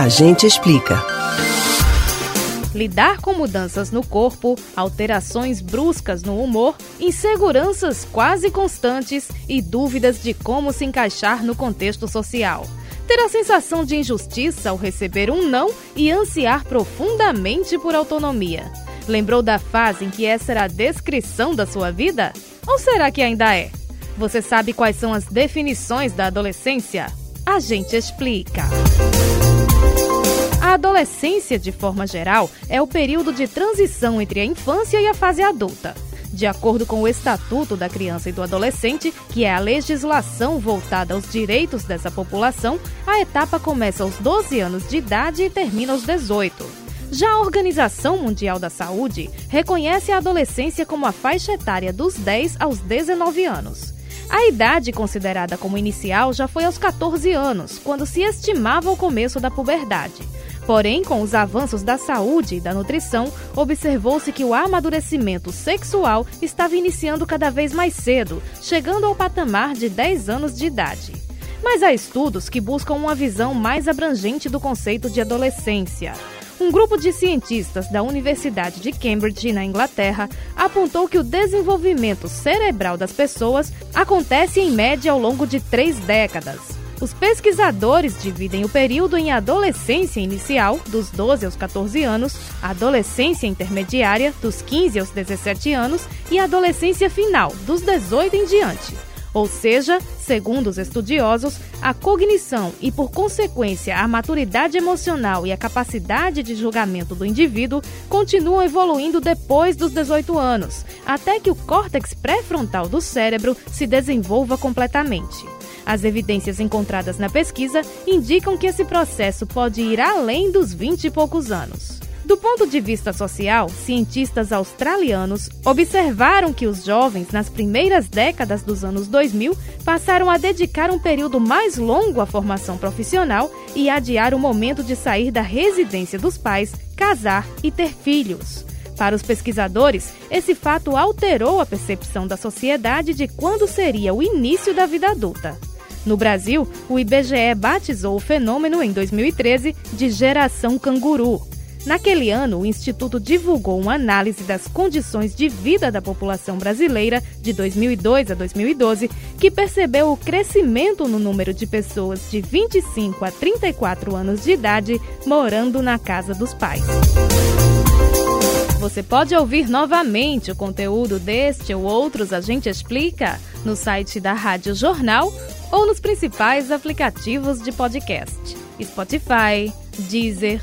A gente explica. Lidar com mudanças no corpo, alterações bruscas no humor, inseguranças quase constantes e dúvidas de como se encaixar no contexto social. Ter a sensação de injustiça ao receber um não e ansiar profundamente por autonomia. Lembrou da fase em que essa era a descrição da sua vida? Ou será que ainda é? Você sabe quais são as definições da adolescência? A gente explica. A adolescência, de forma geral, é o período de transição entre a infância e a fase adulta. De acordo com o Estatuto da Criança e do Adolescente, que é a legislação voltada aos direitos dessa população, a etapa começa aos 12 anos de idade e termina aos 18. Já a Organização Mundial da Saúde reconhece a adolescência como a faixa etária dos 10 aos 19 anos. A idade considerada como inicial já foi aos 14 anos, quando se estimava o começo da puberdade. Porém, com os avanços da saúde e da nutrição, observou-se que o amadurecimento sexual estava iniciando cada vez mais cedo, chegando ao patamar de 10 anos de idade. Mas há estudos que buscam uma visão mais abrangente do conceito de adolescência. Um grupo de cientistas da Universidade de Cambridge, na Inglaterra, apontou que o desenvolvimento cerebral das pessoas acontece em média ao longo de três décadas. Os pesquisadores dividem o período em adolescência inicial, dos 12 aos 14 anos, adolescência intermediária, dos 15 aos 17 anos, e adolescência final, dos 18 em diante. Ou seja, segundo os estudiosos, a cognição e, por consequência, a maturidade emocional e a capacidade de julgamento do indivíduo continuam evoluindo depois dos 18 anos, até que o córtex pré-frontal do cérebro se desenvolva completamente. As evidências encontradas na pesquisa indicam que esse processo pode ir além dos 20 e poucos anos. Do ponto de vista social, cientistas australianos observaram que os jovens, nas primeiras décadas dos anos 2000, passaram a dedicar um período mais longo à formação profissional e adiar o momento de sair da residência dos pais, casar e ter filhos. Para os pesquisadores, esse fato alterou a percepção da sociedade de quando seria o início da vida adulta. No Brasil, o IBGE batizou o fenômeno em 2013 de geração canguru. Naquele ano, o Instituto divulgou uma análise das condições de vida da população brasileira de 2002 a 2012, que percebeu o crescimento no número de pessoas de 25 a 34 anos de idade morando na casa dos pais. Você pode ouvir novamente o conteúdo deste ou outros A Gente Explica no site da Rádio Jornal ou nos principais aplicativos de podcast: Spotify, Deezer,